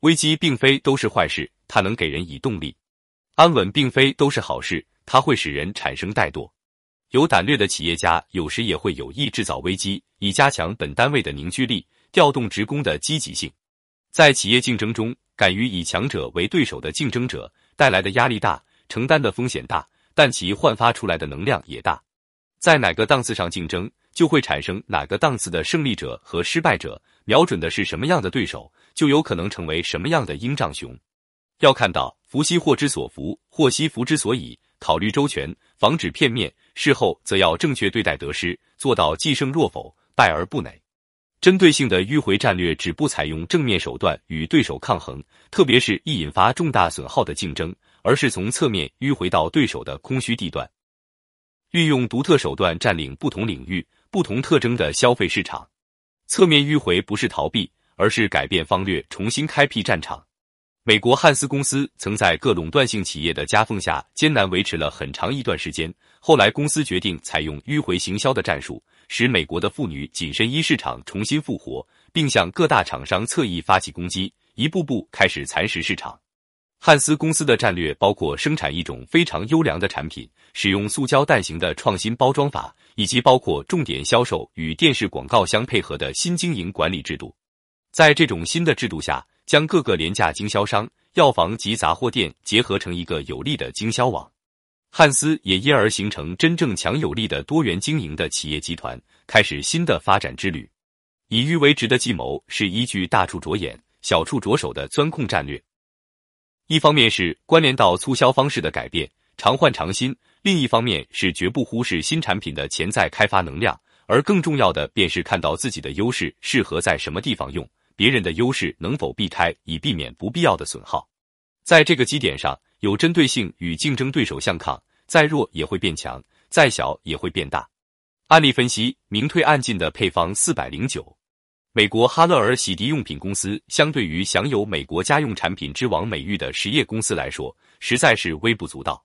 危机并非都是坏事，它能给人以动力；安稳并非都是好事，它会使人产生怠惰。有胆略的企业家有时也会有意制造危机，以加强本单位的凝聚力，调动职工的积极性。在企业竞争中，敢于以强者为对手的竞争者带来的压力大，承担的风险大，但其焕发出来的能量也大。在哪个档次上竞争，就会产生哪个档次的胜利者和失败者。瞄准的是什么样的对手，就有可能成为什么样的鹰仗熊。要看到福兮祸之所伏，祸兮福之所倚。考虑周全，防止片面。事后则要正确对待得失，做到既胜若否，败而不馁。针对性的迂回战略，只不采用正面手段与对手抗衡，特别是易引发重大损耗的竞争，而是从侧面迂回到对手的空虚地段，运用独特手段占领不同领域、不同特征的消费市场。侧面迂回不是逃避，而是改变方略，重新开辟战场。美国汉斯公司曾在各垄断性企业的夹缝下艰难维持了很长一段时间，后来公司决定采用迂回行销的战术，使美国的妇女紧身衣市场重新复活，并向各大厂商侧翼发起攻击，一步步开始蚕食市场。汉斯公司的战略包括生产一种非常优良的产品，使用塑胶袋型的创新包装法，以及包括重点销售与电视广告相配合的新经营管理制度。在这种新的制度下，将各个廉价经销商、药房及杂货店结合成一个有力的经销网，汉斯也因而形成真正强有力的多元经营的企业集团，开始新的发展之旅。以迂为直的计谋是依据大处着眼、小处着手的钻空战略。一方面是关联到促销方式的改变，常换常新；另一方面是绝不忽视新产品的潜在开发能量，而更重要的便是看到自己的优势适合在什么地方用。别人的优势能否避开，以避免不必要的损耗？在这个基点上，有针对性与竞争对手相抗，再弱也会变强，再小也会变大。案例分析：明退暗进的配方四百零九。美国哈勒尔洗涤用品公司相对于享有美国家用产品之王美誉的实业公司来说，实在是微不足道。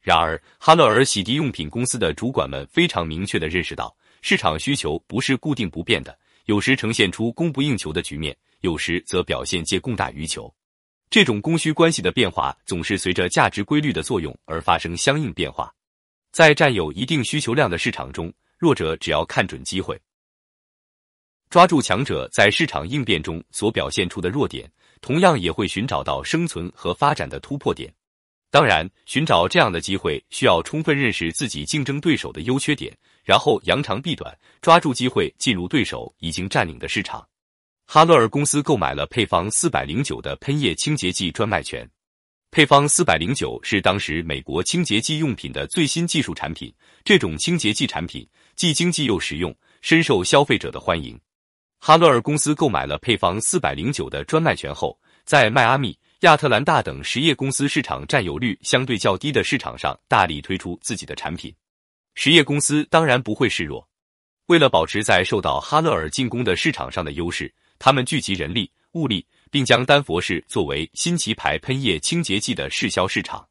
然而，哈勒尔洗涤用品公司的主管们非常明确的认识到，市场需求不是固定不变的。有时呈现出供不应求的局面，有时则表现借供大于求。这种供需关系的变化总是随着价值规律的作用而发生相应变化。在占有一定需求量的市场中，弱者只要看准机会，抓住强者在市场应变中所表现出的弱点，同样也会寻找到生存和发展的突破点。当然，寻找这样的机会需要充分认识自己竞争对手的优缺点。然后扬长避短，抓住机会进入对手已经占领的市场。哈勒尔公司购买了配方四百零九的喷液清洁剂专卖权。配方四百零九是当时美国清洁剂用品的最新技术产品。这种清洁剂产品既经济又实用，深受消费者的欢迎。哈勒尔公司购买了配方四百零九的专卖权后，在迈阿密、亚特兰大等实业公司市场占有率相对较低的市场上大力推出自己的产品。实业公司当然不会示弱，为了保持在受到哈勒尔进攻的市场上的优势，他们聚集人力物力，并将丹佛市作为新奇牌喷液清洁剂的试销市场。